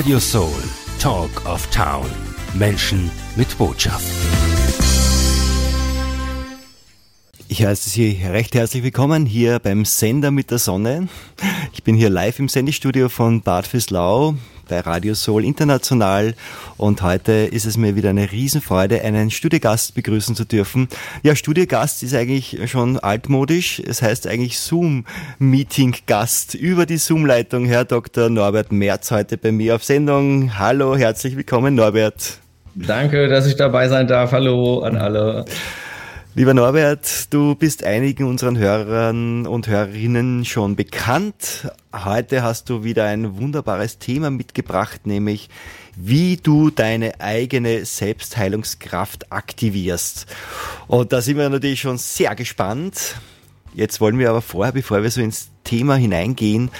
Radio Soul, Talk of Town. Menschen mit Botschaft. Ich heiße Sie recht herzlich willkommen hier beim Sender mit der Sonne. Ich bin hier live im Sendestudio von Bad Fürslau bei Radio Soul International und heute ist es mir wieder eine Riesenfreude, einen Studiogast begrüßen zu dürfen. Ja, Studiogast ist eigentlich schon altmodisch. Es heißt eigentlich Zoom-Meeting-Gast über die Zoom-Leitung. Herr Dr. Norbert Merz heute bei mir auf Sendung. Hallo, herzlich willkommen, Norbert. Danke, dass ich dabei sein darf. Hallo an alle. Lieber Norbert, du bist einigen unseren Hörern und Hörerinnen schon bekannt. Heute hast du wieder ein wunderbares Thema mitgebracht, nämlich wie du deine eigene Selbstheilungskraft aktivierst. Und da sind wir natürlich schon sehr gespannt. Jetzt wollen wir aber vorher, bevor wir so ins Thema hineingehen,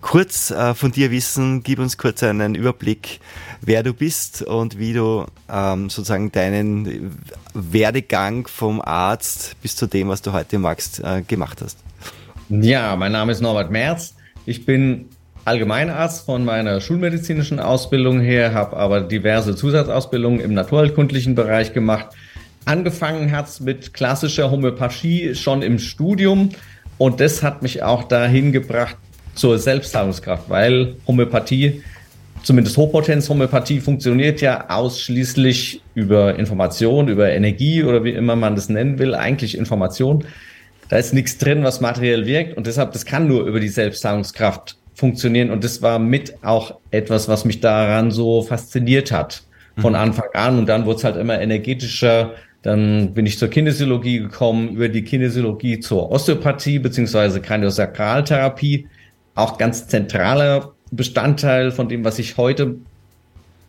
kurz äh, von dir wissen. Gib uns kurz einen Überblick, wer du bist und wie du ähm, sozusagen deinen Werdegang vom Arzt bis zu dem, was du heute magst, äh, gemacht hast. Ja, mein Name ist Norbert Merz. Ich bin Allgemeinarzt von meiner schulmedizinischen Ausbildung her, habe aber diverse Zusatzausbildungen im naturheilkundlichen Bereich gemacht. Angefangen hat es mit klassischer Homöopathie schon im Studium und das hat mich auch dahin gebracht, zur Selbstheilungskraft, weil Homöopathie, zumindest Hochpotenz-Homöopathie, funktioniert ja ausschließlich über Information, über Energie oder wie immer man das nennen will, eigentlich Information. Da ist nichts drin, was materiell wirkt und deshalb, das kann nur über die Selbstheilungskraft funktionieren und das war mit auch etwas, was mich daran so fasziniert hat von mhm. Anfang an und dann wurde es halt immer energetischer, dann bin ich zur Kinesiologie gekommen, über die Kinesiologie zur Osteopathie beziehungsweise Kraniosakraltherapie auch ganz zentraler Bestandteil von dem, was ich heute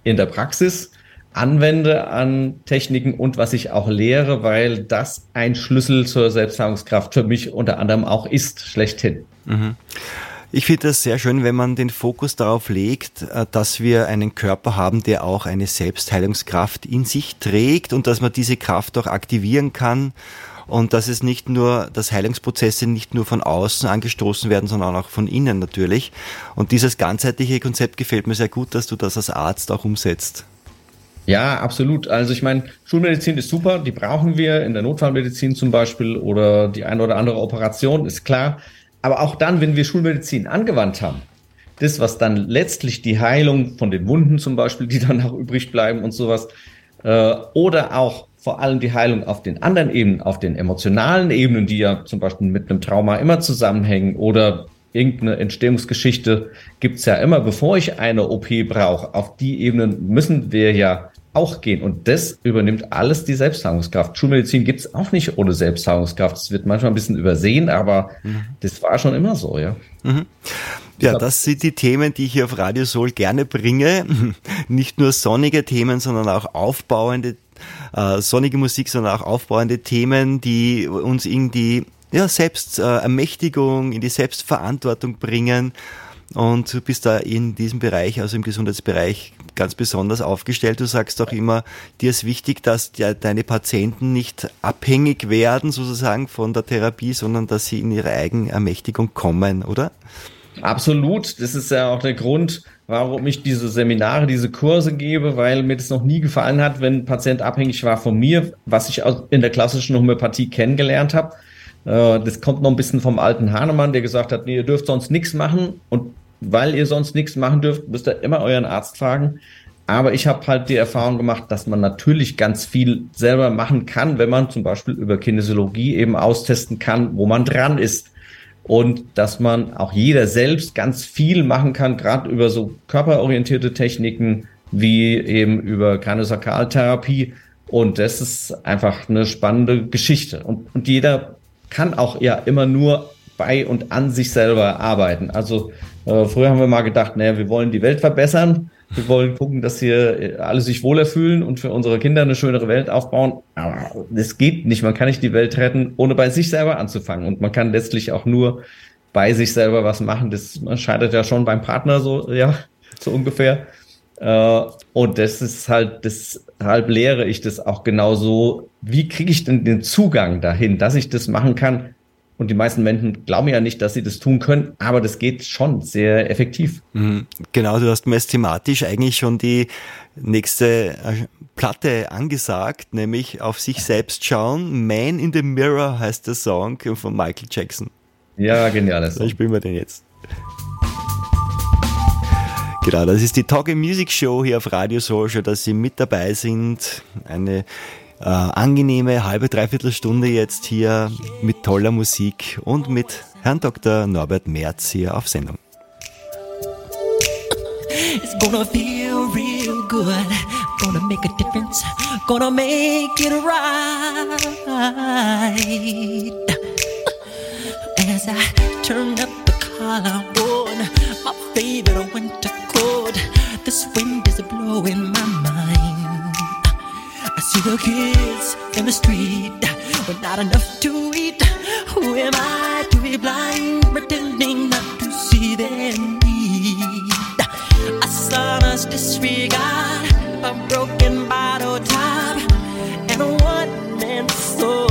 in der Praxis anwende an Techniken und was ich auch lehre, weil das ein Schlüssel zur Selbstheilungskraft für mich unter anderem auch ist, schlechthin. Mhm. Ich finde das sehr schön, wenn man den Fokus darauf legt, äh, dass wir einen Körper haben, der auch eine Selbstheilungskraft in sich trägt und dass man diese Kraft auch aktivieren kann und dass es nicht nur, dass Heilungsprozesse nicht nur von außen angestoßen werden, sondern auch von innen natürlich. Und dieses ganzheitliche Konzept gefällt mir sehr gut, dass du das als Arzt auch umsetzt. Ja, absolut. Also ich meine, Schulmedizin ist super, die brauchen wir in der Notfallmedizin zum Beispiel oder die eine oder andere Operation, ist klar. Aber auch dann, wenn wir Schulmedizin angewandt haben, das, was dann letztlich die Heilung von den Wunden zum Beispiel, die dann auch übrig bleiben und sowas, äh, oder auch vor allem die Heilung auf den anderen Ebenen, auf den emotionalen Ebenen, die ja zum Beispiel mit einem Trauma immer zusammenhängen oder irgendeine Entstehungsgeschichte gibt's ja immer, bevor ich eine OP brauche. Auf die Ebenen müssen wir ja auch gehen. Und das übernimmt alles die Selbstheilungskraft. Schulmedizin gibt's auch nicht ohne Selbstheilungskraft. Das wird manchmal ein bisschen übersehen, aber mhm. das war schon immer so, ja. Mhm. Ja, das sind die Themen, die ich hier auf Radio Soul gerne bringe. Nicht nur sonnige Themen, sondern auch aufbauende äh, sonnige Musik, sondern auch aufbauende Themen, die uns in die ja, Selbstermächtigung, in die Selbstverantwortung bringen. Und du bist da in diesem Bereich, also im Gesundheitsbereich, ganz besonders aufgestellt. Du sagst auch immer, dir ist wichtig, dass deine Patienten nicht abhängig werden, sozusagen, von der Therapie, sondern dass sie in ihre Eigenermächtigung kommen, oder? Absolut. Das ist ja auch der Grund, warum ich diese Seminare, diese Kurse gebe, weil mir das noch nie gefallen hat, wenn ein Patient abhängig war von mir, was ich in der klassischen Homöopathie kennengelernt habe. Äh, das kommt noch ein bisschen vom alten Hahnemann, der gesagt hat, nee, ihr dürft sonst nichts machen und weil ihr sonst nichts machen dürft, müsst ihr immer euren Arzt fragen. Aber ich habe halt die Erfahrung gemacht, dass man natürlich ganz viel selber machen kann, wenn man zum Beispiel über Kinesiologie eben austesten kann, wo man dran ist und dass man auch jeder selbst ganz viel machen kann, gerade über so körperorientierte Techniken wie eben über Kraniosakraltherapie. Und das ist einfach eine spannende Geschichte. Und, und jeder kann auch ja immer nur bei und an sich selber arbeiten. Also äh, früher haben wir mal gedacht, naja, wir wollen die Welt verbessern. Wir wollen gucken, dass hier alle sich wohler fühlen und für unsere Kinder eine schönere Welt aufbauen. Aber das geht nicht. Man kann nicht die Welt retten, ohne bei sich selber anzufangen. Und man kann letztlich auch nur bei sich selber was machen. Das scheitert ja schon beim Partner so, ja, so ungefähr. Äh, und das ist halt, deshalb lehre ich das auch genauso. Wie kriege ich denn den Zugang dahin, dass ich das machen kann? Und die meisten Menschen glauben ja nicht, dass sie das tun können, aber das geht schon sehr effektiv. Mhm. Genau, du hast mir jetzt thematisch eigentlich schon die nächste äh, Platte angesagt, nämlich auf sich selbst schauen. Man in the Mirror heißt der Song von Michael Jackson. Ja, genial. Song. spielen wir den jetzt. Genau, das ist die Talking Music Show hier auf Radio Social, dass Sie mit dabei sind. Eine äh, angenehme halbe, dreiviertel Stunde jetzt hier mit toller Musik und mit Herrn Dr. Norbert Merz hier auf Sendung. It's gonna feel real good, gonna make a difference, gonna make it right. As I turn up the collar my favorite winter coat, this wind is blowing my see the kids in the street with not enough to eat. Who am I to be blind, pretending not to see their need? A son's disregard, a broken bottle top, and a one man soul.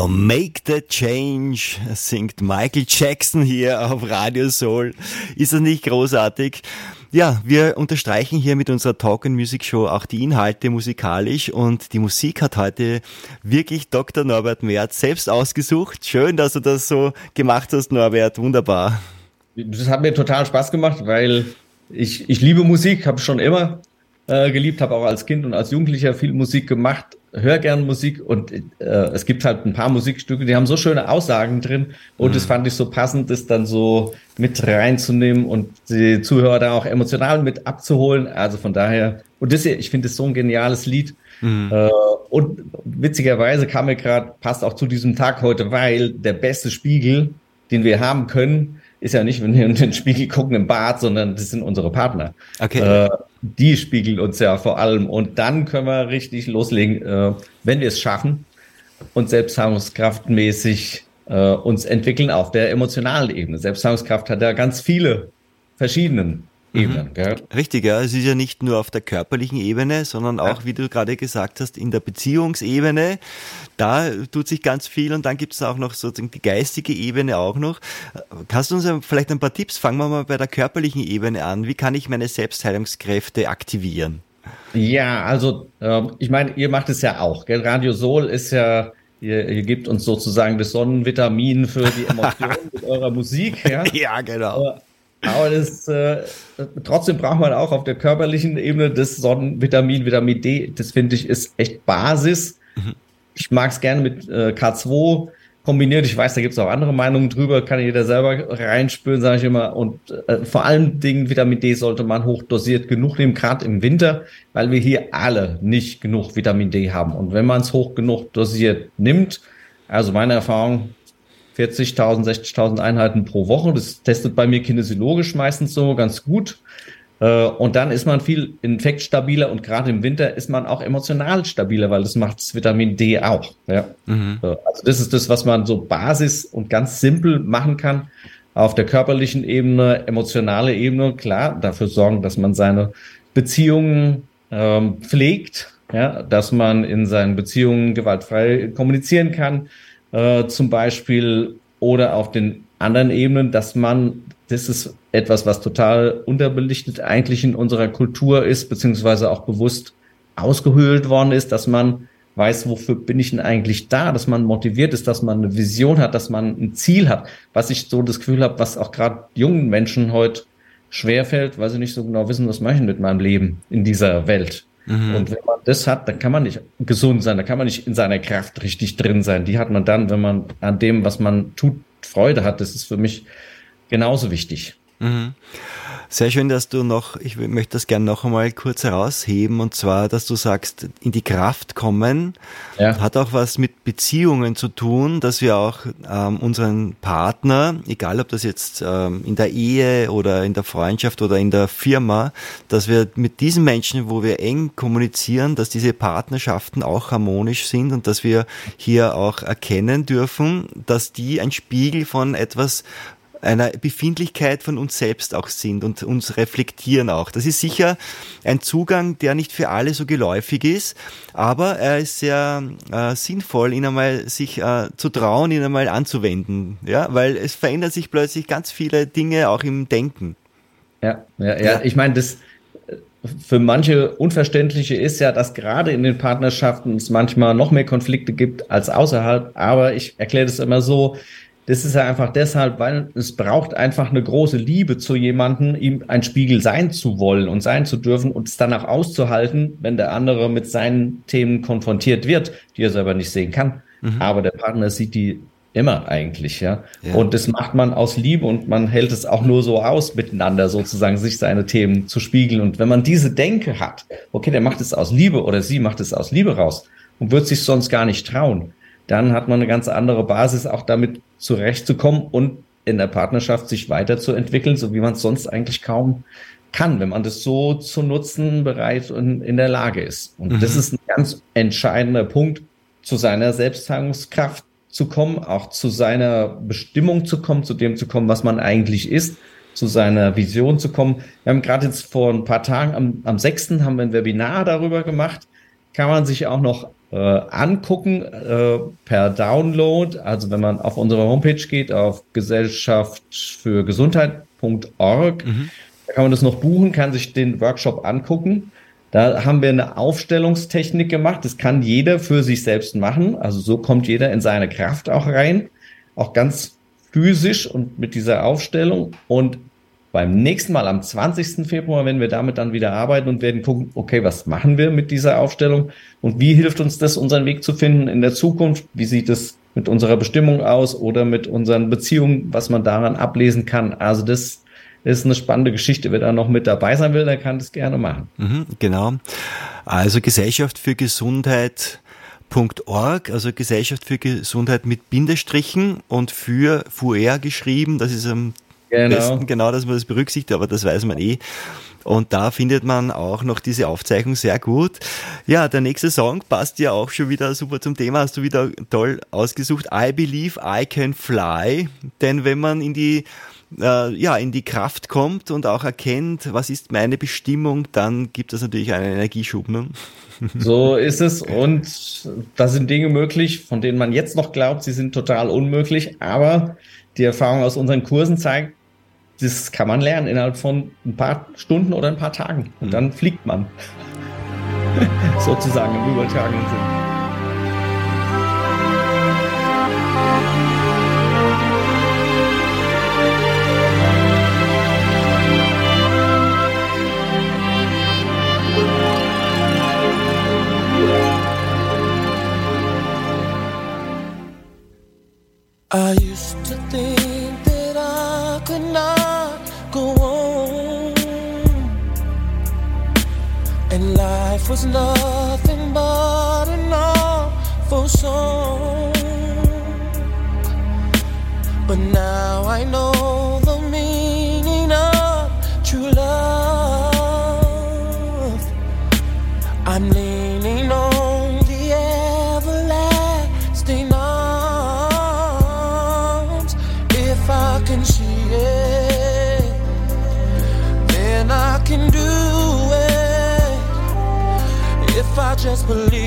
Genau. Make the Change singt Michael Jackson hier auf Radio Soul. Ist das nicht großartig? Ja, wir unterstreichen hier mit unserer Talk and Music Show auch die Inhalte musikalisch und die Musik hat heute wirklich Dr. Norbert Merz selbst ausgesucht. Schön, dass du das so gemacht hast, Norbert. Wunderbar. Das hat mir total Spaß gemacht, weil ich, ich liebe Musik, habe schon immer äh, geliebt, habe auch als Kind und als Jugendlicher viel Musik gemacht, höre gern Musik und äh, es gibt halt ein paar Musikstücke, die haben so schöne Aussagen drin und mhm. das fand ich so passend, das dann so mit reinzunehmen und die Zuhörer da auch emotional mit abzuholen. Also von daher, und das hier, ich finde es so ein geniales Lied. Mhm. Äh, und witzigerweise kam mir gerade, passt auch zu diesem Tag heute, weil der beste Spiegel, den wir haben können, ist ja nicht, wenn wir in den Spiegel gucken im Bad, sondern das sind unsere Partner. Okay. Äh, die spiegeln uns ja vor allem. Und dann können wir richtig loslegen, äh, wenn wir es schaffen und selbstheilungskraftmäßig äh, uns entwickeln auf der emotionalen Ebene. Selbstheilungskraft hat ja ganz viele verschiedenen Ebenen. Mhm. Gell? Richtig, ja. Es ist ja nicht nur auf der körperlichen Ebene, sondern auch, ja. wie du gerade gesagt hast, in der Beziehungsebene. Da tut sich ganz viel und dann gibt es auch noch sozusagen die geistige Ebene auch noch. Kannst du uns vielleicht ein paar Tipps? Fangen wir mal bei der körperlichen Ebene an. Wie kann ich meine Selbstheilungskräfte aktivieren? Ja, also äh, ich meine, ihr macht es ja auch. Gell? Radio Sol ist ja Ihr, ihr gebt uns sozusagen das Sonnenvitamin für die Emotionen mit eurer Musik. Ja, ja genau. Aber das, äh, trotzdem braucht man auch auf der körperlichen Ebene das Sonnenvitamin, Vitamin D. Das finde ich ist echt Basis. Mhm. Ich mag es gerne mit äh, K2 kombiniert. Ich weiß, da gibt es auch andere Meinungen drüber, kann jeder selber reinspüren, sage ich immer. Und äh, vor allen Dingen Vitamin D sollte man hochdosiert genug nehmen, gerade im Winter, weil wir hier alle nicht genug Vitamin D haben. Und wenn man es hoch genug dosiert nimmt, also meine Erfahrung, 40.000, 60.000 Einheiten pro Woche. Das testet bei mir kinesiologisch meistens so ganz gut. Äh, und dann ist man viel infektstabiler und gerade im Winter ist man auch emotional stabiler, weil das macht das Vitamin D auch. Ja. Mhm. Also das ist das, was man so Basis und ganz simpel machen kann. Auf der körperlichen Ebene, emotionale Ebene, klar, dafür sorgen, dass man seine Beziehungen ähm, pflegt, ja, dass man in seinen Beziehungen gewaltfrei kommunizieren kann, äh, zum Beispiel oder auf den anderen Ebenen, dass man, das ist etwas, was total unterbelichtet eigentlich in unserer Kultur ist, beziehungsweise auch bewusst ausgehöhlt worden ist, dass man weiß, wofür bin ich denn eigentlich da, dass man motiviert ist, dass man eine Vision hat, dass man ein Ziel hat, was ich so das Gefühl habe, was auch gerade jungen Menschen heute schwerfällt, weil sie nicht so genau wissen, was mache ich mit meinem Leben in dieser Welt. Mhm. Und wenn man das hat, dann kann man nicht gesund sein, dann kann man nicht in seiner Kraft richtig drin sein. Die hat man dann, wenn man an dem, was man tut, Freude hat. Das ist für mich genauso wichtig. Mhm. Sehr schön, dass du noch, ich möchte das gerne noch einmal kurz herausheben, und zwar, dass du sagst, in die Kraft kommen, ja. hat auch was mit Beziehungen zu tun, dass wir auch ähm, unseren Partner, egal ob das jetzt ähm, in der Ehe oder in der Freundschaft oder in der Firma, dass wir mit diesen Menschen, wo wir eng kommunizieren, dass diese Partnerschaften auch harmonisch sind und dass wir hier auch erkennen dürfen, dass die ein Spiegel von etwas einer Befindlichkeit von uns selbst auch sind und uns reflektieren auch. Das ist sicher ein Zugang, der nicht für alle so geläufig ist, aber er ist sehr äh, sinnvoll, ihn einmal sich äh, zu trauen, ihn einmal anzuwenden, ja, weil es verändern sich plötzlich ganz viele Dinge auch im Denken. Ja, ja, ja. ja. ich meine, das für manche Unverständliche ist ja, dass gerade in den Partnerschaften es manchmal noch mehr Konflikte gibt als außerhalb. Aber ich erkläre das immer so, das ist ja einfach deshalb, weil es braucht einfach eine große Liebe zu jemandem, ihm ein Spiegel sein zu wollen und sein zu dürfen und es danach auszuhalten, wenn der andere mit seinen Themen konfrontiert wird, die er selber nicht sehen kann. Mhm. Aber der Partner sieht die immer eigentlich, ja? ja. Und das macht man aus Liebe und man hält es auch nur so aus, miteinander sozusagen sich seine Themen zu spiegeln. Und wenn man diese Denke hat, okay, der macht es aus Liebe oder sie macht es aus Liebe raus und wird sich sonst gar nicht trauen, dann hat man eine ganz andere Basis, auch damit zurechtzukommen und in der Partnerschaft sich weiterzuentwickeln, so wie man es sonst eigentlich kaum kann, wenn man das so zu nutzen bereit und in der Lage ist. Und mhm. das ist ein ganz entscheidender Punkt, zu seiner Selbstheilungskraft zu kommen, auch zu seiner Bestimmung zu kommen, zu dem zu kommen, was man eigentlich ist, zu seiner Vision zu kommen. Wir haben gerade jetzt vor ein paar Tagen, am, am 6. haben wir ein Webinar darüber gemacht, kann man sich auch noch äh, angucken äh, per Download. Also wenn man auf unsere Homepage geht, auf Gesellschaft für Gesundheit.org, mhm. da kann man das noch buchen, kann sich den Workshop angucken. Da haben wir eine Aufstellungstechnik gemacht. Das kann jeder für sich selbst machen. Also so kommt jeder in seine Kraft auch rein. Auch ganz physisch und mit dieser Aufstellung. Und beim nächsten Mal am 20. Februar, wenn wir damit dann wieder arbeiten und werden gucken, okay, was machen wir mit dieser Aufstellung und wie hilft uns das, unseren Weg zu finden in der Zukunft? Wie sieht es mit unserer Bestimmung aus oder mit unseren Beziehungen, was man daran ablesen kann? Also das ist eine spannende Geschichte. Wer da noch mit dabei sein will, der kann das gerne machen. Mhm, genau. Also Gesellschaft für Gesundheit Org, also Gesellschaft für Gesundheit mit Bindestrichen und für FUER geschrieben. Das ist am genau. besten genau, dass man das berücksichtigt, aber das weiß man eh. Und da findet man auch noch diese Aufzeichnung sehr gut. Ja, der nächste Song passt ja auch schon wieder super zum Thema, hast du wieder toll ausgesucht. I Believe I Can Fly. Denn wenn man in die äh, ja, in die Kraft kommt und auch erkennt, was ist meine Bestimmung, dann gibt es natürlich einen Energieschub. Ne? So ist es und da sind Dinge möglich, von denen man jetzt noch glaubt, sie sind total unmöglich, aber die Erfahrung aus unseren Kursen zeigt, das kann man lernen innerhalb von ein paar Stunden oder ein paar Tagen und mhm. dann fliegt man. Sozusagen im übertragenen Sinn. I used to and life was nothing but an awful song. But now I know just believe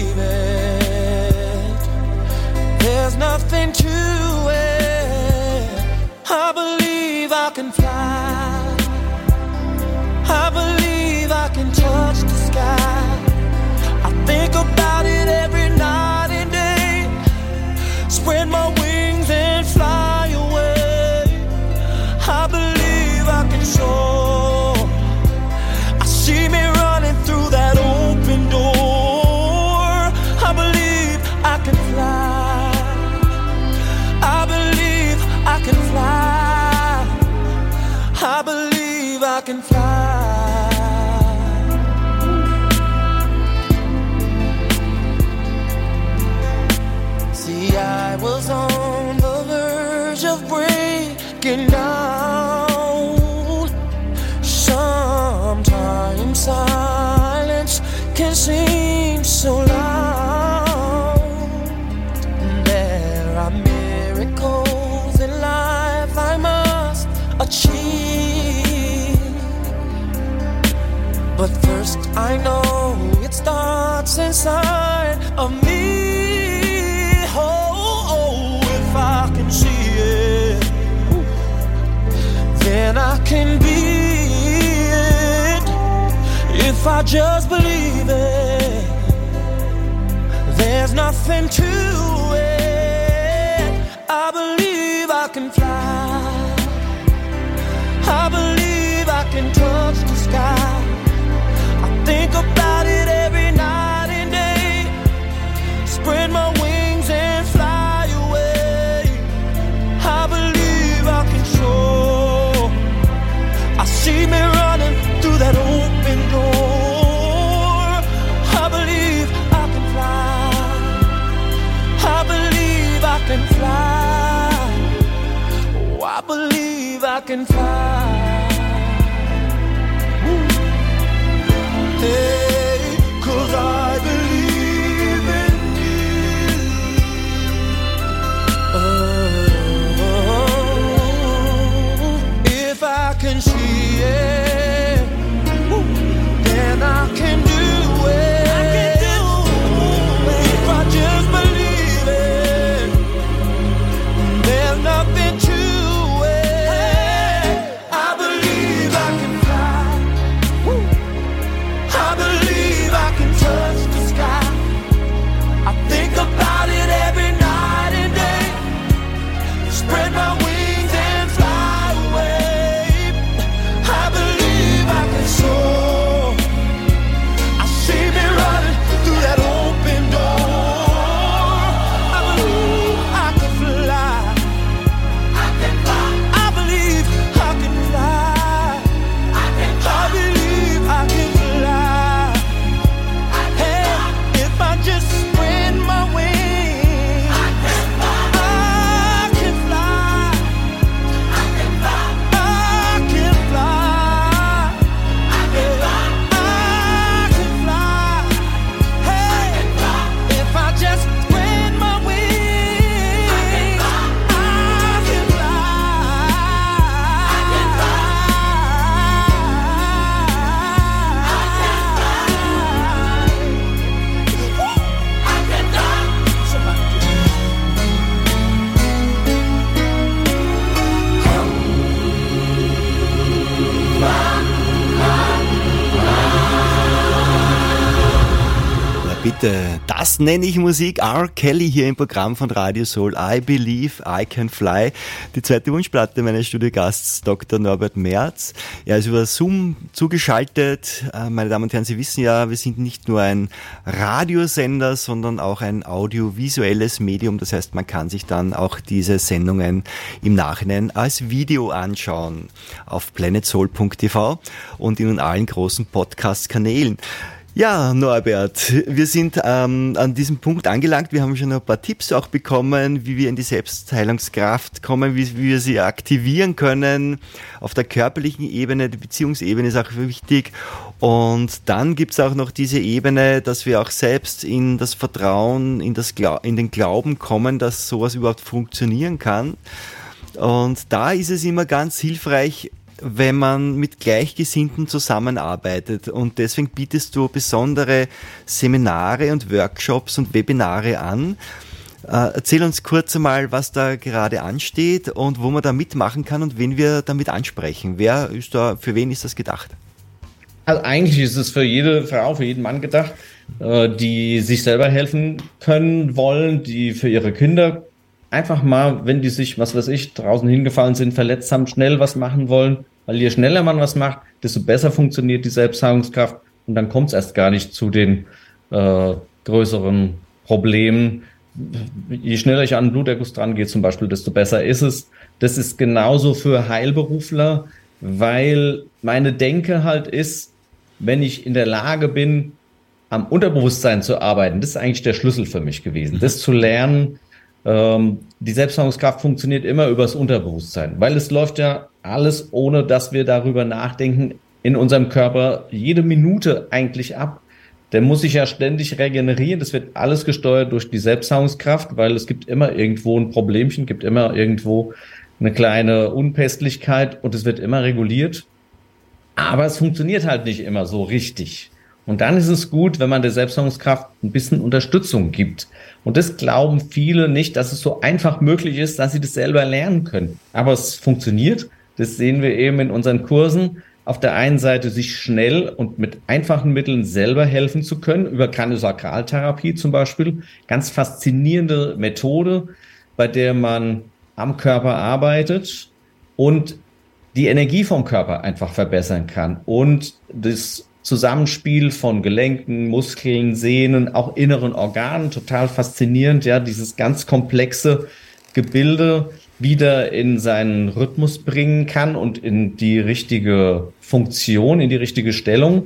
If I just believe it, there's nothing to it. I believe I can fly. I can fly. Bitte. Das nenne ich Musik. R. Kelly hier im Programm von Radio Soul. I Believe I Can Fly. Die zweite Wunschplatte meines Studiogasts Dr. Norbert Merz. Er ist über Zoom zugeschaltet. Äh, meine Damen und Herren, Sie wissen ja, wir sind nicht nur ein Radiosender, sondern auch ein audiovisuelles Medium. Das heißt, man kann sich dann auch diese Sendungen im Nachhinein als Video anschauen auf planetsoul.tv und in allen großen Podcast-Kanälen. Ja, Norbert, wir sind ähm, an diesem Punkt angelangt. Wir haben schon ein paar Tipps auch bekommen, wie wir in die Selbstheilungskraft kommen, wie, wie wir sie aktivieren können. Auf der körperlichen Ebene, die Beziehungsebene ist auch wichtig. Und dann gibt's auch noch diese Ebene, dass wir auch selbst in das Vertrauen, in, das in den Glauben kommen, dass sowas überhaupt funktionieren kann. Und da ist es immer ganz hilfreich, wenn man mit Gleichgesinnten zusammenarbeitet. Und deswegen bietest du besondere Seminare und Workshops und Webinare an. Äh, erzähl uns kurz einmal, was da gerade ansteht und wo man da mitmachen kann und wen wir damit ansprechen. Wer ist da, für wen ist das gedacht? Also eigentlich ist es für jede Frau, für jeden Mann gedacht, äh, die sich selber helfen können wollen, die für ihre Kinder einfach mal, wenn die sich, was weiß ich, draußen hingefallen sind, verletzt haben, schnell was machen wollen weil je schneller man was macht, desto besser funktioniert die Selbstheilungskraft und dann kommt es erst gar nicht zu den äh, größeren Problemen. Je schneller ich an einen Bluterguss dran gehe zum Beispiel, desto besser ist es. Das ist genauso für Heilberufler, weil meine Denke halt ist, wenn ich in der Lage bin, am Unterbewusstsein zu arbeiten, das ist eigentlich der Schlüssel für mich gewesen. Das zu lernen, ähm, die Selbstheilungskraft funktioniert immer übers Unterbewusstsein, weil es läuft ja alles, ohne dass wir darüber nachdenken, in unserem Körper jede Minute eigentlich ab. Der muss sich ja ständig regenerieren. Das wird alles gesteuert durch die Selbstheilungskraft, weil es gibt immer irgendwo ein Problemchen, gibt immer irgendwo eine kleine Unpässlichkeit und es wird immer reguliert. Aber es funktioniert halt nicht immer so richtig. Und dann ist es gut, wenn man der Selbstheilungskraft ein bisschen Unterstützung gibt. Und das glauben viele nicht, dass es so einfach möglich ist, dass sie das selber lernen können. Aber es funktioniert. Das sehen wir eben in unseren Kursen. Auf der einen Seite sich schnell und mit einfachen Mitteln selber helfen zu können, über Kraniosakraltherapie zum Beispiel. Ganz faszinierende Methode, bei der man am Körper arbeitet und die Energie vom Körper einfach verbessern kann und das Zusammenspiel von Gelenken, Muskeln, Sehnen, auch inneren Organen, total faszinierend, ja, dieses ganz komplexe Gebilde wieder in seinen Rhythmus bringen kann und in die richtige Funktion, in die richtige Stellung.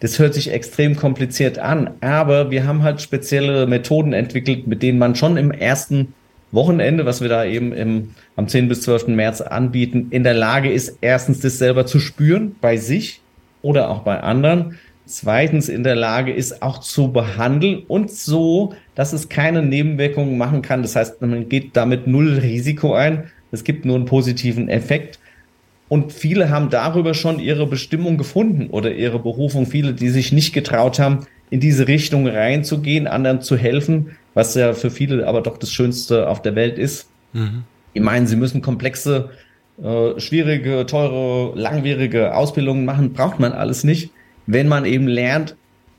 Das hört sich extrem kompliziert an, aber wir haben halt spezielle Methoden entwickelt, mit denen man schon im ersten Wochenende, was wir da eben im, am 10. bis 12. März anbieten, in der Lage ist, erstens das selber zu spüren bei sich oder auch bei anderen. Zweitens in der Lage ist, auch zu behandeln und so, dass es keine Nebenwirkungen machen kann. Das heißt, man geht damit null Risiko ein. Es gibt nur einen positiven Effekt. Und viele haben darüber schon ihre Bestimmung gefunden oder ihre Berufung. Viele, die sich nicht getraut haben, in diese Richtung reinzugehen, anderen zu helfen, was ja für viele aber doch das Schönste auf der Welt ist. Mhm. Die meinen, sie müssen komplexe äh, schwierige, teure, langwierige Ausbildungen machen, braucht man alles nicht, wenn man eben lernt,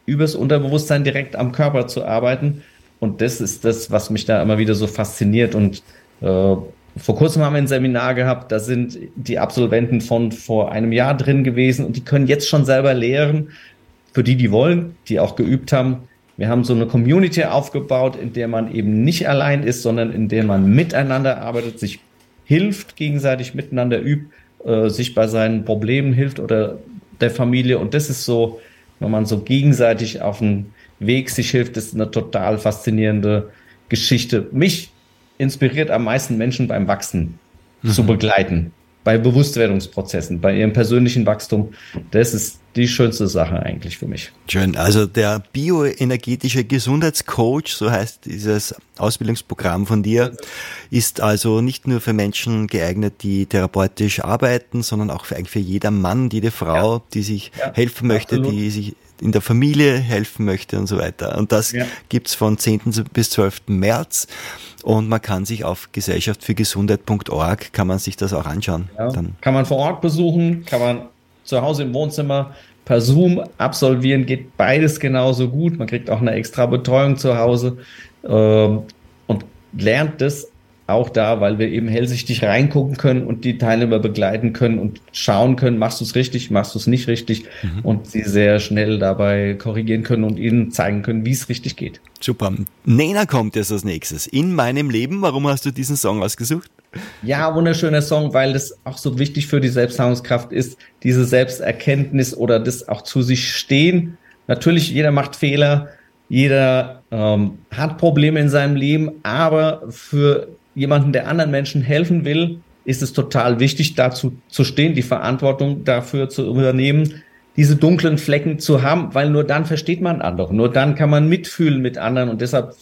übers Unterbewusstsein direkt am Körper zu arbeiten. Und das ist das, was mich da immer wieder so fasziniert. Und äh, vor kurzem haben wir ein Seminar gehabt, da sind die Absolventen von vor einem Jahr drin gewesen und die können jetzt schon selber lehren, für die, die wollen, die auch geübt haben. Wir haben so eine Community aufgebaut, in der man eben nicht allein ist, sondern in der man miteinander arbeitet, sich hilft, gegenseitig miteinander übt, äh, sich bei seinen Problemen hilft oder der Familie. Und das ist so, wenn man so gegenseitig auf den Weg sich hilft, das ist eine total faszinierende Geschichte. Mich inspiriert am meisten Menschen beim Wachsen mhm. zu begleiten bei Bewusstwerdungsprozessen, bei ihrem persönlichen Wachstum. Das ist die schönste Sache eigentlich für mich. Schön. Also der bioenergetische Gesundheitscoach, so heißt dieses Ausbildungsprogramm von dir, ist also nicht nur für Menschen geeignet, die therapeutisch arbeiten, sondern auch für, eigentlich für jeder Mann, jede Frau, ja. die sich ja, helfen möchte, absolut. die sich in der Familie helfen möchte und so weiter. Und das ja. gibt's von 10. bis 12. März. Und man kann sich auf gesellschaftfürgesundheit.org kann man sich das auch anschauen. Ja. Kann man vor Ort besuchen, kann man zu Hause im Wohnzimmer per Zoom absolvieren, geht beides genauso gut. Man kriegt auch eine extra Betreuung zu Hause ähm, und lernt das auch da, weil wir eben hellsichtig reingucken können und die Teilnehmer begleiten können und schauen können, machst du es richtig, machst du es nicht richtig mhm. und sie sehr schnell dabei korrigieren können und ihnen zeigen können, wie es richtig geht. Super. Nena kommt jetzt als nächstes. In meinem Leben, warum hast du diesen Song ausgesucht? Ja, wunderschöner Song, weil das auch so wichtig für die Selbstheilungskraft ist, diese Selbsterkenntnis oder das auch zu sich stehen. Natürlich, jeder macht Fehler, jeder ähm, hat Probleme in seinem Leben, aber für jemanden, der anderen Menschen helfen will, ist es total wichtig, dazu zu stehen, die Verantwortung dafür zu übernehmen, diese dunklen Flecken zu haben, weil nur dann versteht man andere, nur dann kann man mitfühlen mit anderen. Und deshalb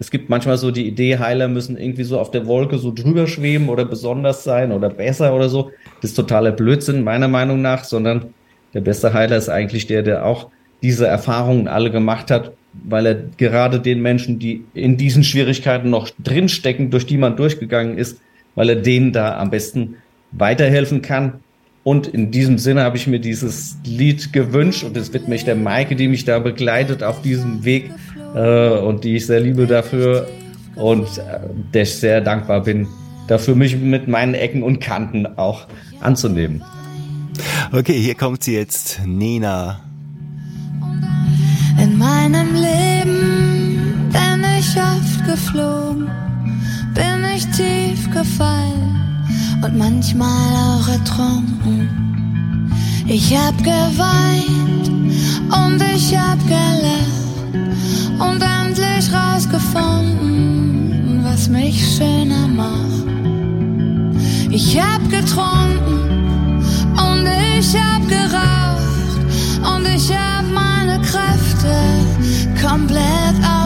es gibt manchmal so die Idee, Heiler müssen irgendwie so auf der Wolke so drüber schweben oder besonders sein oder besser oder so. Das ist totaler Blödsinn, meiner Meinung nach, sondern der beste Heiler ist eigentlich der, der auch diese Erfahrungen alle gemacht hat, weil er gerade den Menschen, die in diesen Schwierigkeiten noch drinstecken, durch die man durchgegangen ist, weil er denen da am besten weiterhelfen kann. Und in diesem Sinne habe ich mir dieses Lied gewünscht und es widme ich der Maike, die mich da begleitet auf diesem Weg äh, und die ich sehr liebe dafür und äh, der ich sehr dankbar bin, dafür mich mit meinen Ecken und Kanten auch anzunehmen. Okay, hier kommt sie jetzt, Nina. In meinem Leben bin ich oft geflogen, bin ich tief gefallen und manchmal auch ertrunken. Ich hab geweint und ich hab gelacht und endlich rausgefunden, was mich schöner macht. Ich hab getrunken und ich hab geraucht und ich hab Complete.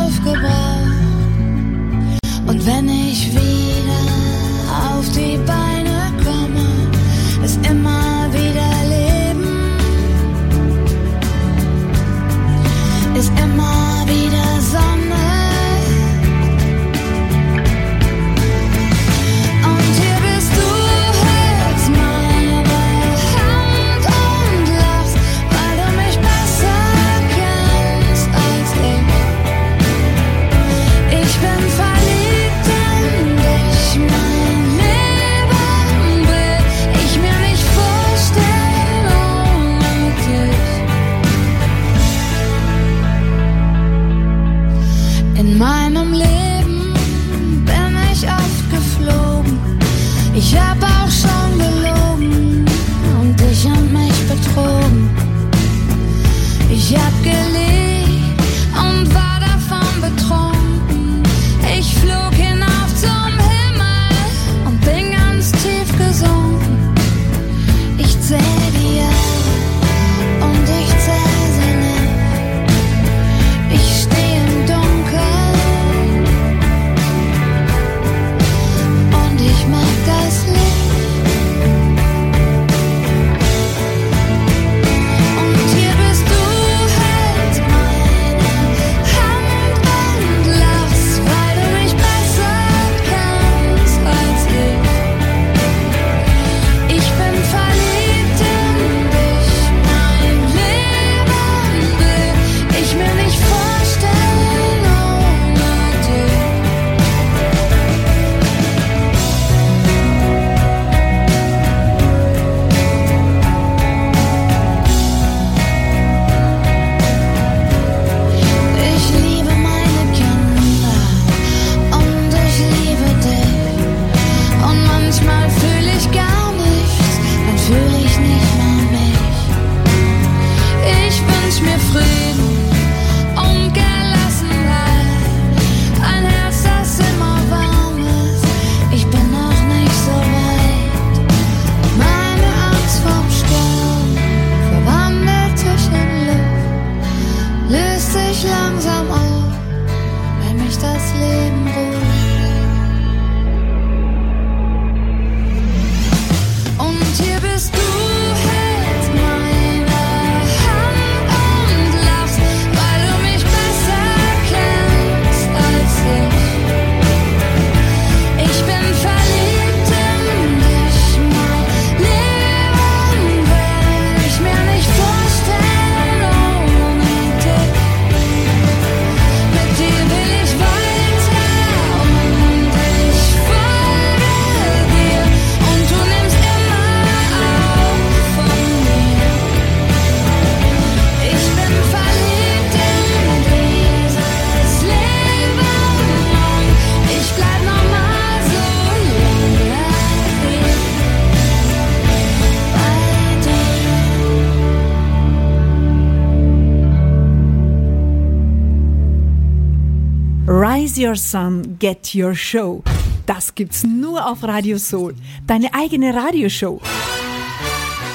Your Sun, Get Your Show. Das gibt's nur auf Radio Soul, deine eigene Radioshow.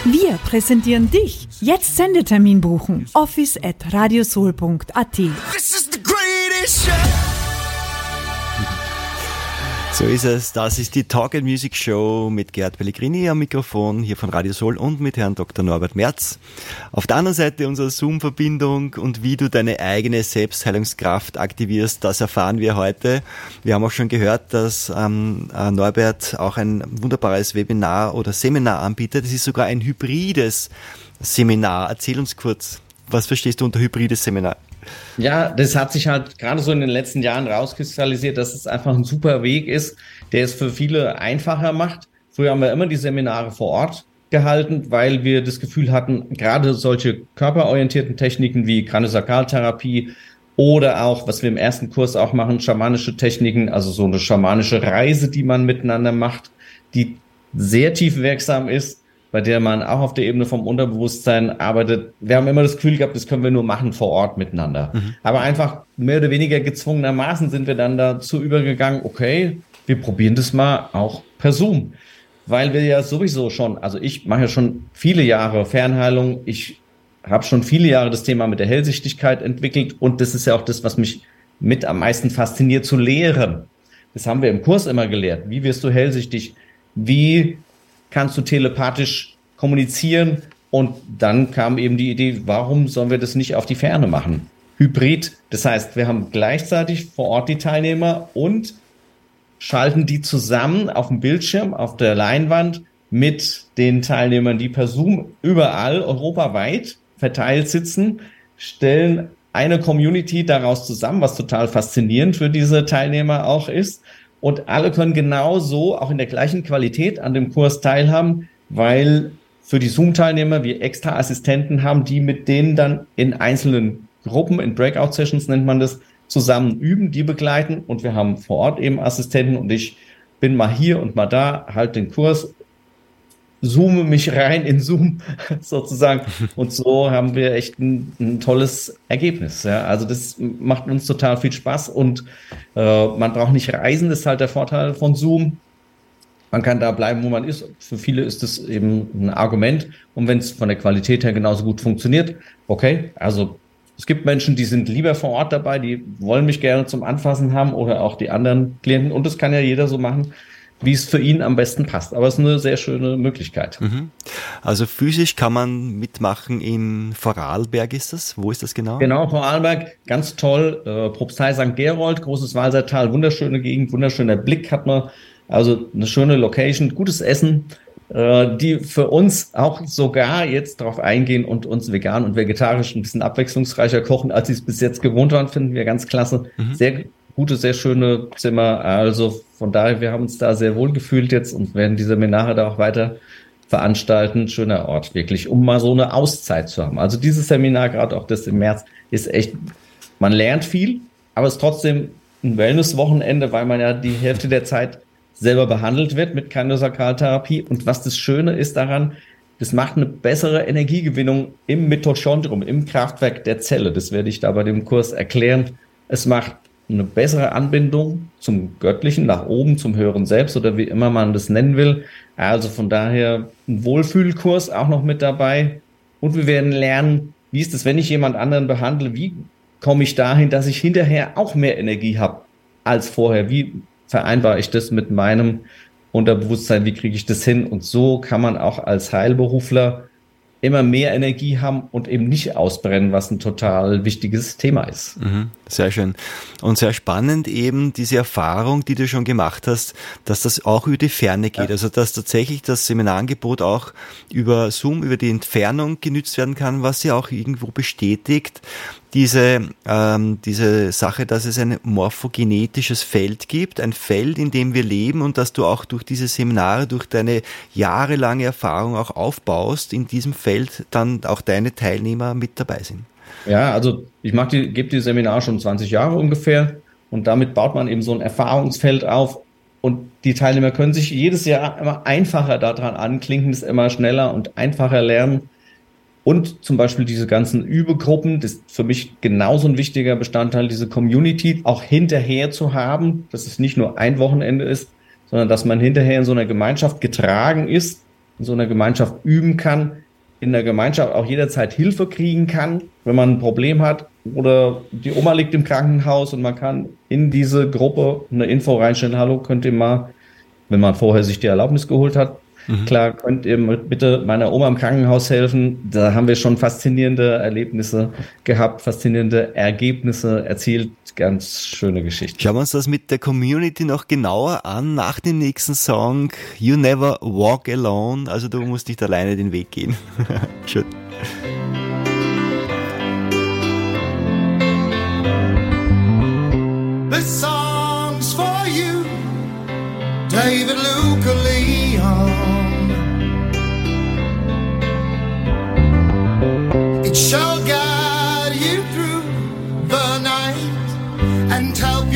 Wir präsentieren dich. Jetzt Sendetermin buchen. Office at radiosoul.at. This is the greatest show. So ist es. Das ist die Talk and Music Show mit Gerd Pellegrini am Mikrofon hier von Radio Soul und mit Herrn Dr. Norbert Merz. Auf der anderen Seite unserer Zoom-Verbindung und wie du deine eigene Selbstheilungskraft aktivierst, das erfahren wir heute. Wir haben auch schon gehört, dass ähm, äh, Norbert auch ein wunderbares Webinar oder Seminar anbietet. Es ist sogar ein hybrides Seminar. Erzähl uns kurz, was verstehst du unter hybrides Seminar? Ja, das hat sich halt gerade so in den letzten Jahren rauskristallisiert, dass es einfach ein super Weg ist, der es für viele einfacher macht. Früher haben wir immer die Seminare vor Ort gehalten, weil wir das Gefühl hatten, gerade solche körperorientierten Techniken wie Kraniosakraltherapie oder auch, was wir im ersten Kurs auch machen, schamanische Techniken, also so eine schamanische Reise, die man miteinander macht, die sehr tief wirksam ist, bei der man auch auf der Ebene vom Unterbewusstsein arbeitet. Wir haben immer das Gefühl gehabt, das können wir nur machen vor Ort miteinander. Mhm. Aber einfach mehr oder weniger gezwungenermaßen sind wir dann dazu übergegangen, okay, wir probieren das mal auch per Zoom. Weil wir ja sowieso schon, also ich mache ja schon viele Jahre Fernheilung, ich habe schon viele Jahre das Thema mit der Hellsichtigkeit entwickelt und das ist ja auch das, was mich mit am meisten fasziniert zu lehren. Das haben wir im Kurs immer gelehrt. Wie wirst du hellsichtig? Wie kannst du telepathisch kommunizieren. Und dann kam eben die Idee, warum sollen wir das nicht auf die Ferne machen? Hybrid, das heißt, wir haben gleichzeitig vor Ort die Teilnehmer und schalten die zusammen auf dem Bildschirm, auf der Leinwand mit den Teilnehmern, die per Zoom überall europaweit verteilt sitzen, stellen eine Community daraus zusammen, was total faszinierend für diese Teilnehmer auch ist. Und alle können genauso auch in der gleichen Qualität an dem Kurs teilhaben, weil für die Zoom-Teilnehmer wir extra Assistenten haben, die mit denen dann in einzelnen Gruppen, in Breakout-Sessions nennt man das, zusammen üben, die begleiten. Und wir haben vor Ort eben Assistenten und ich bin mal hier und mal da, halt den Kurs zoome mich rein in Zoom sozusagen. Und so haben wir echt ein, ein tolles Ergebnis. Ja. Also das macht uns total viel Spaß und äh, man braucht nicht reisen, das ist halt der Vorteil von Zoom. Man kann da bleiben, wo man ist. Für viele ist das eben ein Argument. Und wenn es von der Qualität her genauso gut funktioniert, okay. Also es gibt Menschen, die sind lieber vor Ort dabei, die wollen mich gerne zum Anfassen haben oder auch die anderen Klienten. Und das kann ja jeder so machen wie es für ihn am besten passt. Aber es ist eine sehr schöne Möglichkeit. Mhm. Also physisch kann man mitmachen in Vorarlberg ist das? Wo ist das genau? Genau, Vorarlberg, ganz toll. Äh, Propstei St. Gerold, großes Walsertal, wunderschöne Gegend, wunderschöner Blick hat man. Also eine schöne Location, gutes Essen, äh, die für uns auch sogar jetzt darauf eingehen und uns vegan und vegetarisch ein bisschen abwechslungsreicher kochen, als sie es bis jetzt gewohnt waren, finden wir ganz klasse. Mhm. Sehr gute, sehr schöne Zimmer. Also von daher, wir haben uns da sehr wohl gefühlt jetzt und werden die Seminare da auch weiter veranstalten. Schöner Ort, wirklich, um mal so eine Auszeit zu haben. Also dieses Seminar, gerade auch das im März, ist echt, man lernt viel, aber es ist trotzdem ein Wellness-Wochenende, weil man ja die Hälfte der Zeit selber behandelt wird mit Kraniosakraltherapie. Und was das Schöne ist daran, das macht eine bessere Energiegewinnung im Mitochondrium, im Kraftwerk der Zelle. Das werde ich da bei dem Kurs erklären. Es macht eine bessere Anbindung zum Göttlichen, nach oben, zum höheren Selbst oder wie immer man das nennen will. Also von daher ein Wohlfühlkurs auch noch mit dabei. Und wir werden lernen, wie ist es, wenn ich jemand anderen behandle, wie komme ich dahin, dass ich hinterher auch mehr Energie habe als vorher? Wie vereinbare ich das mit meinem Unterbewusstsein? Wie kriege ich das hin? Und so kann man auch als Heilberufler immer mehr Energie haben und eben nicht ausbrennen, was ein total wichtiges Thema ist. Mhm, sehr schön. Und sehr spannend eben diese Erfahrung, die du schon gemacht hast, dass das auch über die Ferne geht. Ja. Also dass tatsächlich das Seminarangebot auch über Zoom, über die Entfernung genützt werden kann, was ja auch irgendwo bestätigt, diese, ähm, diese Sache, dass es ein morphogenetisches Feld gibt, ein Feld, in dem wir leben und dass du auch durch diese Seminare, durch deine jahrelange Erfahrung auch aufbaust, in diesem Feld dann auch deine Teilnehmer mit dabei sind. Ja, also ich die, gebe die Seminare schon 20 Jahre ungefähr und damit baut man eben so ein Erfahrungsfeld auf und die Teilnehmer können sich jedes Jahr immer einfacher daran anklinken, es immer schneller und einfacher lernen Und zum Beispiel diese ganzen Übegruppen, das ist für mich genauso ein wichtiger Bestandteil, diese Community auch hinterher zu haben, dass es nicht nur ein Wochenende ist, sondern dass man hinterher in so einer Gemeinschaft getragen ist, in so einer Gemeinschaft üben kann, in der Gemeinschaft auch jederzeit Hilfe kriegen kann, wenn man ein Problem hat. Oder die Oma liegt im Krankenhaus und man kann in diese Gruppe eine Info reinstellen, hallo, könnt ihr mal, wenn man vorher sich die Erlaubnis geholt hat, Mhm. Klar, könnt ihr bitte meiner Oma im Krankenhaus helfen. Da haben wir schon faszinierende Erlebnisse gehabt, faszinierende Ergebnisse erzielt. Ganz schöne Geschichte. Schauen wir uns das mit der Community noch genauer an nach dem nächsten Song You Never Walk Alone. Also du musst nicht alleine den Weg gehen. Schön. This song's for you, David Luca Leon. It shall guide you through the night and help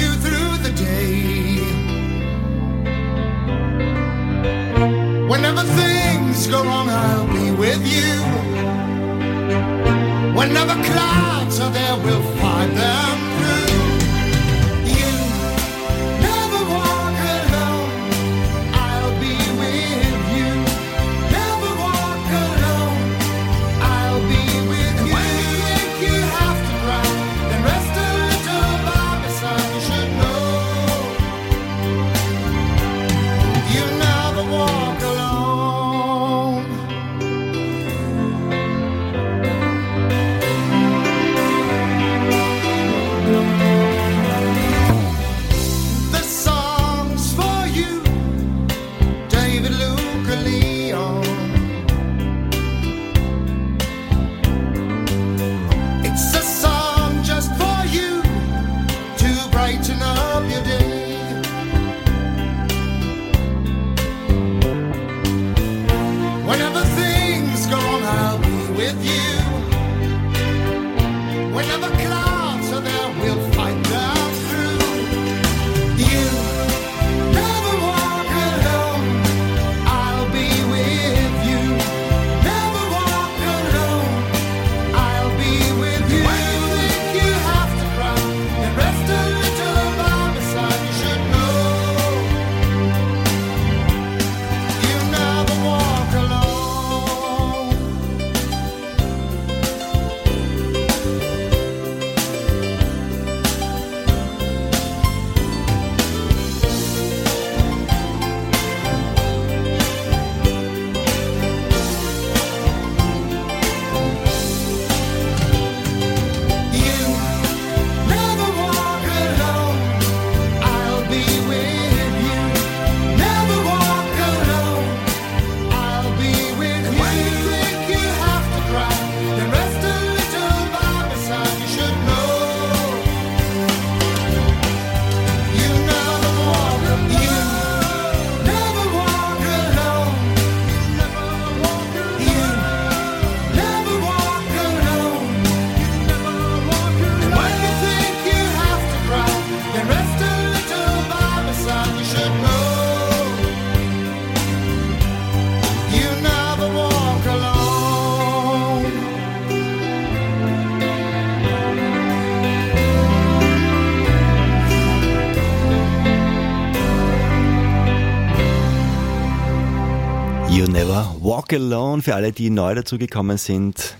Walk Alone für alle, die neu dazugekommen sind.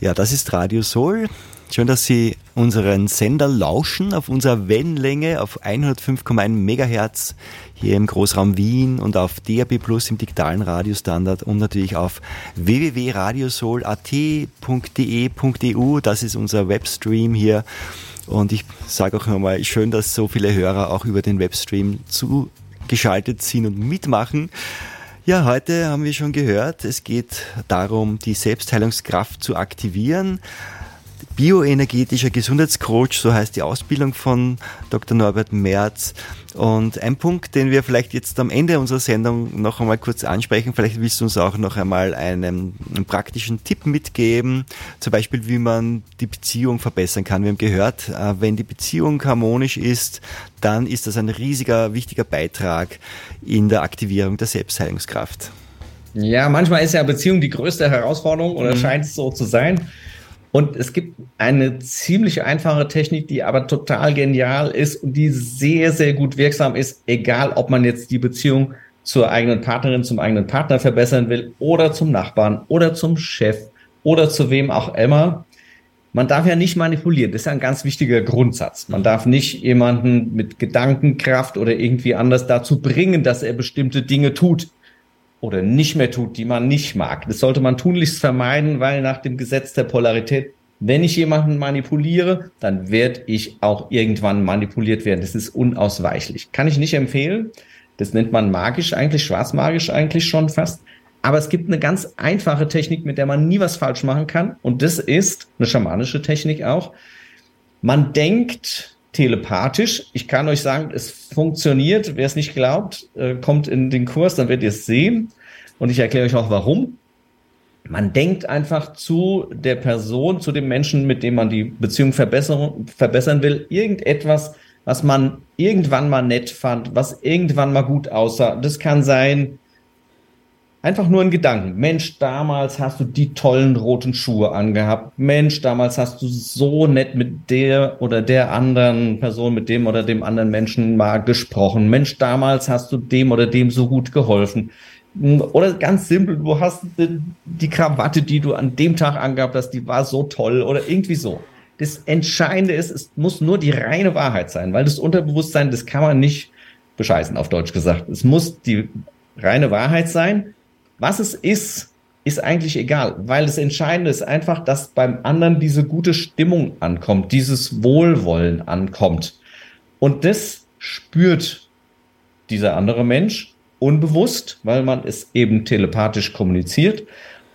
Ja, das ist Radio Soul. Schön, dass Sie unseren Sender lauschen auf unserer Wellenlänge auf 105,1 Megahertz hier im Großraum Wien und auf DAB Plus im digitalen Radiostandard und natürlich auf www.radiosoul.at.de.eu. Das ist unser Webstream hier. Und ich sage auch nochmal, schön, dass so viele Hörer auch über den Webstream zugeschaltet sind und mitmachen. Ja, heute haben wir schon gehört, es geht darum, die Selbstheilungskraft zu aktivieren. Bioenergetischer Gesundheitscoach, so heißt die Ausbildung von Dr. Norbert Merz. Und ein Punkt, den wir vielleicht jetzt am Ende unserer Sendung noch einmal kurz ansprechen, vielleicht willst du uns auch noch einmal einen, einen praktischen Tipp mitgeben, zum Beispiel wie man die Beziehung verbessern kann. Wir haben gehört, äh, wenn die Beziehung harmonisch ist, dann ist das ein riesiger, wichtiger Beitrag in der Aktivierung der Selbstheilungskraft. Ja, manchmal ist ja Beziehung die größte Herausforderung oder mhm. scheint es so zu sein. Und es gibt eine ziemlich einfache Technik, die aber total genial ist und die sehr, sehr gut wirksam ist, egal ob man jetzt die Beziehung zur eigenen Partnerin, zum eigenen Partner verbessern will oder zum Nachbarn oder zum Chef oder zu wem auch immer. Man darf ja nicht manipulieren. Das ist ja ein ganz wichtiger Grundsatz. Man darf nicht jemanden mit Gedankenkraft oder irgendwie anders dazu bringen, dass er bestimmte Dinge tut oder nicht mehr tut, die man nicht mag. Das sollte man tunlichst vermeiden, weil nach dem Gesetz der Polarität, wenn ich jemanden manipuliere, dann werde ich auch irgendwann manipuliert werden. Das ist unausweichlich. Kann ich nicht empfehlen. Das nennt man magisch eigentlich, schwarzmagisch eigentlich schon fast. Aber es gibt eine ganz einfache Technik, mit der man nie was falsch machen kann. Und das ist eine schamanische Technik auch. Man denkt telepathisch. Ich kann euch sagen, es funktioniert. Wer es nicht glaubt, äh, kommt in den Kurs, dann werdet ihr es sehen. Und ich erkläre euch auch warum. Man denkt einfach zu der Person, zu dem Menschen, mit dem man die Beziehung verbessern, verbessern will, irgendetwas, was man irgendwann mal nett fand, was irgendwann mal gut aussah. Das kann sein, Einfach nur ein Gedanken. Mensch, damals hast du die tollen roten Schuhe angehabt. Mensch, damals hast du so nett mit der oder der anderen Person, mit dem oder dem anderen Menschen mal gesprochen. Mensch, damals hast du dem oder dem so gut geholfen. Oder ganz simpel, du hast die Krawatte, die du an dem Tag angehabt hast, die war so toll oder irgendwie so. Das Entscheidende ist, es muss nur die reine Wahrheit sein, weil das Unterbewusstsein, das kann man nicht bescheißen, auf Deutsch gesagt. Es muss die reine Wahrheit sein was es ist, ist eigentlich egal, weil das Entscheidende ist einfach, dass beim anderen diese gute Stimmung ankommt, dieses Wohlwollen ankommt. Und das spürt dieser andere Mensch unbewusst, weil man es eben telepathisch kommuniziert.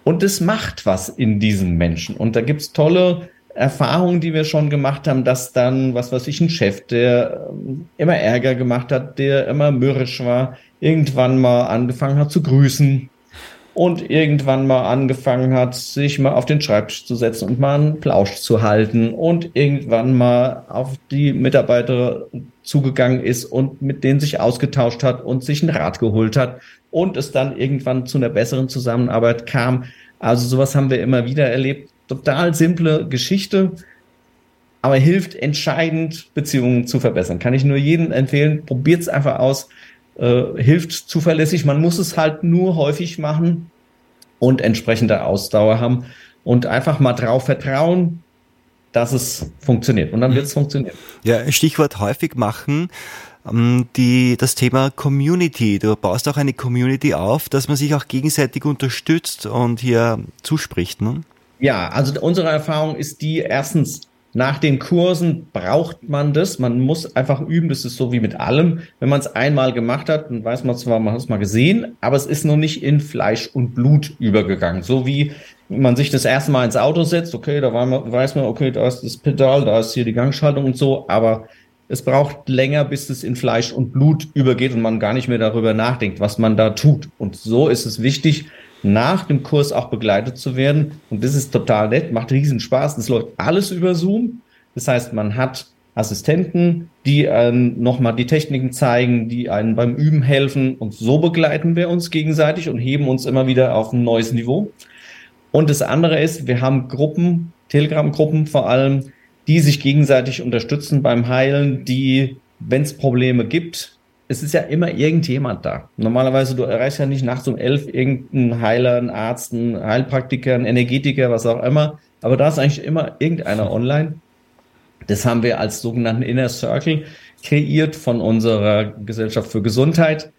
Und es macht was in diesem Menschen. Und da gibt's tolle Erfahrungen, die wir schon gemacht haben, dass dann, was weiß ich, ein Chef, der ähm, immer Ärger gemacht hat, der immer mürrisch war, irgendwann mal angefangen hat zu grüßen und irgendwann mal angefangen hat, sich mal auf den Schreibtisch zu setzen und mal einen Plausch zu halten und irgendwann mal auf die Mitarbeiter zugegangen ist und mit denen sich ausgetauscht hat und sich einen Rat geholt hat und es dann irgendwann zu einer besseren Zusammenarbeit kam. Also sowas haben wir immer wieder erlebt. Total simple Geschichte, aber hilft entscheidend, Beziehungen zu verbessern. Kann ich nur jedem empfehlen, probiert's einfach aus äh, hilft zuverlässig. Man muss es halt nur häufig machen und entsprechende Ausdauer haben und einfach mal drauf vertrauen, dass es funktioniert. Und dann wird es funktionieren. Ja, Stichwort häufig machen. Ähm, die, das Thema Community. Du baust auch eine Community auf, dass man sich auch gegenseitig unterstützt und hier zuspricht. Ne? Ja, also unsere Erfahrung ist die, erstens, nach den Kursen braucht man das. Man muss einfach üben. Das ist so wie mit allem. Wenn man es einmal gemacht hat, dann weiß man zwar, man hat es mal gesehen, aber es ist noch nicht in Fleisch und Blut übergegangen. So wie man sich das erste Mal ins Auto setzt. Okay, da weiß man, okay, da ist das Pedal, da ist hier die Gangschaltung und so. Aber es braucht länger, bis es in Fleisch und Blut übergeht und man gar nicht mehr darüber nachdenkt, was man da tut. Und so ist es wichtig, nach dem Kurs auch begleitet zu werden. Und das ist total nett, macht riesen Spaß. Das läuft alles über Zoom. Das heißt, man hat Assistenten, die einen nochmal die Techniken zeigen, die einen beim Üben helfen. Und so begleiten wir uns gegenseitig und heben uns immer wieder auf ein neues Niveau. Und das andere ist, wir haben Gruppen, Telegram-Gruppen vor allem, die sich gegenseitig unterstützen beim Heilen, die, wenn es Probleme gibt, es ist ja immer irgendjemand da. Normalerweise, du erreichst ja nicht nachts um elf irgendeinen Heiler, einen Arzt, einen Heilpraktiker, einen Energetiker, was auch immer. Aber da ist eigentlich immer irgendeiner online. Das haben wir als sogenannten Inner Circle kreiert von unserer Gesellschaft für Gesundheit.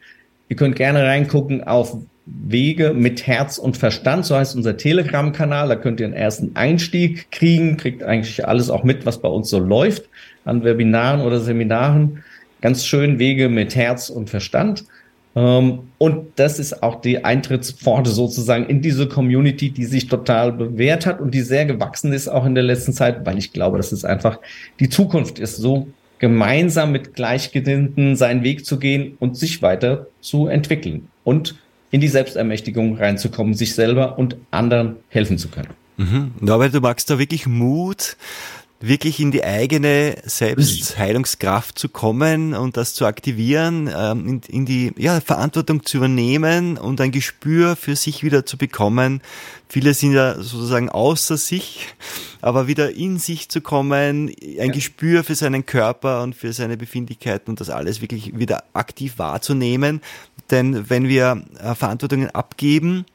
Ihr könnt gerne reingucken auf Wege mit Herz und Verstand, so heißt unser Telegram-Kanal. Da könnt ihr einen ersten Einstieg kriegen, kriegt eigentlich alles auch mit, was bei uns so läuft an Webinaren oder Seminaren ganz schön Wege mit Herz und Verstand. Ähm, und das ist auch die Eintrittspforte sozusagen in diese Community, die sich total bewährt hat und die sehr gewachsen ist auch in der letzten Zeit, weil ich glaube, dass es einfach die Zukunft ist, so gemeinsam mit Gleichgesinnten seinen Weg zu gehen und sich weiter zu entwickeln und in die Selbstermächtigung reinzukommen, sich selber und anderen helfen zu können. Mhm. Norbert, du magst da wirklich Mut wirklich in die eigene Selbstheilungskraft zu kommen und das zu aktivieren, ähm, in, in die ja, Verantwortung zu übernehmen und ein Gespür für sich wieder zu bekommen. Viele sind ja sozusagen außer sich, aber wieder in sich zu kommen, ein ja. Gespür für seinen Körper und für seine Befindlichkeiten und das alles wirklich wieder aktiv wahrzunehmen. Denn wenn wir äh, Verantwortungen abgeben,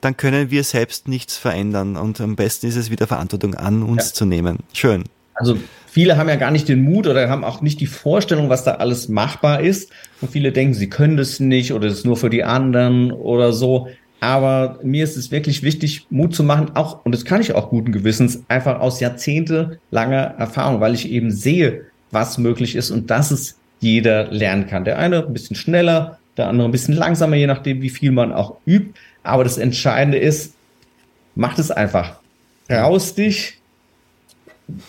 dann können wir selbst nichts verändern. Und am besten ist es wieder Verantwortung an uns ja. zu nehmen. Schön. Also viele haben ja gar nicht den Mut oder haben auch nicht die Vorstellung, was da alles machbar ist. Und viele denken, sie können das nicht oder es ist nur für die anderen oder so. Aber mir ist es wirklich wichtig, Mut zu machen, auch, und das kann ich auch guten Gewissens, einfach aus jahrzehntelanger Erfahrung, weil ich eben sehe, was möglich ist und dass es jeder lernen kann. Der eine ein bisschen schneller, der andere ein bisschen langsamer, je nachdem, wie viel man auch übt. Aber das Entscheidende ist, macht es einfach. Raus dich,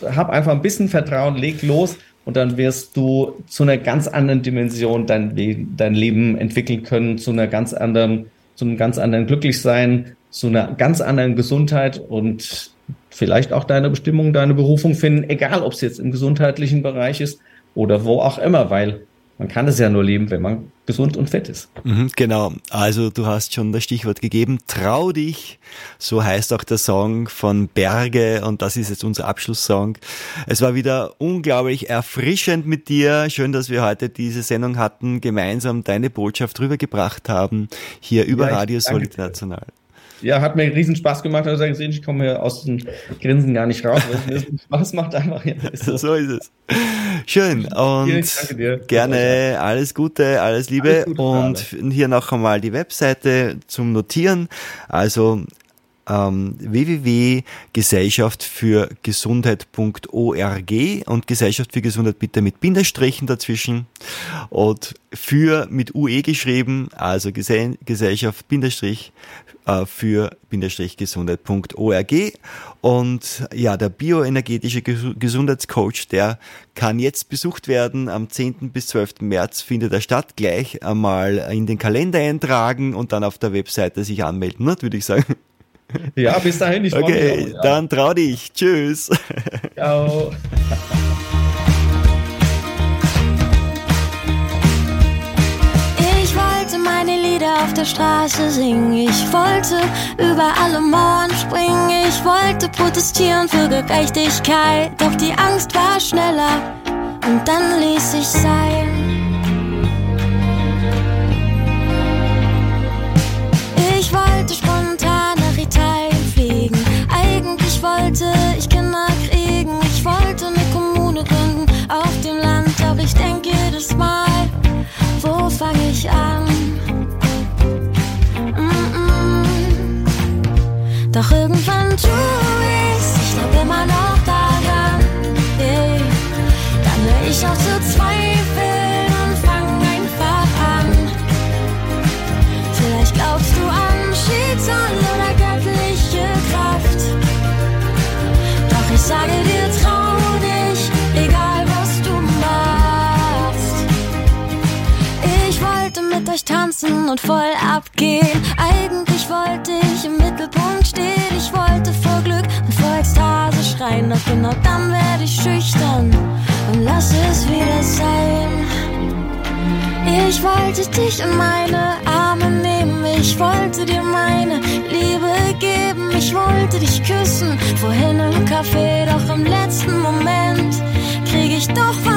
hab einfach ein bisschen Vertrauen, leg los und dann wirst du zu einer ganz anderen Dimension dein, dein Leben entwickeln können, zu einer ganz anderen, zu einem ganz anderen Glücklichsein, zu einer ganz anderen Gesundheit und vielleicht auch deine Bestimmung, deine Berufung finden, egal ob es jetzt im gesundheitlichen Bereich ist oder wo auch immer, weil man kann es ja nur leben, wenn man gesund und fett ist. Mhm, genau. Also du hast schon das Stichwort gegeben. Trau dich. So heißt auch der Song von Berge und das ist jetzt unser Abschlusssong. Es war wieder unglaublich erfrischend mit dir. Schön, dass wir heute diese Sendung hatten, gemeinsam deine Botschaft rübergebracht haben, hier über ja, Radio Solid International. Ja, hat mir riesen Spaß gemacht. Also gesehen, ich komme hier aus dem Grinsen gar nicht raus. Weil es Spaß macht einfach. Ja, ist so. so ist es. Schön und gerne alles Gute, alles Liebe alles Gute und hier noch einmal die Webseite zum Notieren. Also ähm, www.gesellschaft für Gesundheit.org und Gesellschaft für Gesundheit bitte mit Bindestrichen dazwischen und für mit UE geschrieben, also Gesellschaft Bindestrich für gesundheit.org. Und ja, der bioenergetische Gesundheitscoach, der kann jetzt besucht werden. Am 10. bis 12. März findet er statt. Gleich einmal in den Kalender eintragen und dann auf der Webseite sich anmelden, ne, würde ich sagen. Ja, bis dahin. Ich okay, auch, ja. dann trau dich. Tschüss. Ciao. Lieder auf der Straße singen. Ich wollte über alle Mauern springen. Ich wollte protestieren für Gerechtigkeit. Doch die Angst war schneller und dann ließ ich sein. Ich wollte spontan nach Italien fliegen. Eigentlich wollte ich Doch irgendwann tu ich's, ich glaub immer noch daran. Yeah. Dann hör ich auch zu zweifeln und fang einfach an. Vielleicht glaubst du an Schicksal oder göttliche Kraft. Doch ich sage dir, trau dich, egal was du machst. Ich wollte mit euch tanzen und voll abgehen. Eigentlich wollte ich im Mittelpunkt Ekstase schreien. Doch genau dann werde ich schüchtern und lass es wieder sein. Ich wollte dich in meine Arme nehmen. Ich wollte dir meine Liebe geben. Ich wollte dich küssen. Vorhin im Café, doch im letzten Moment krieg ich doch weiche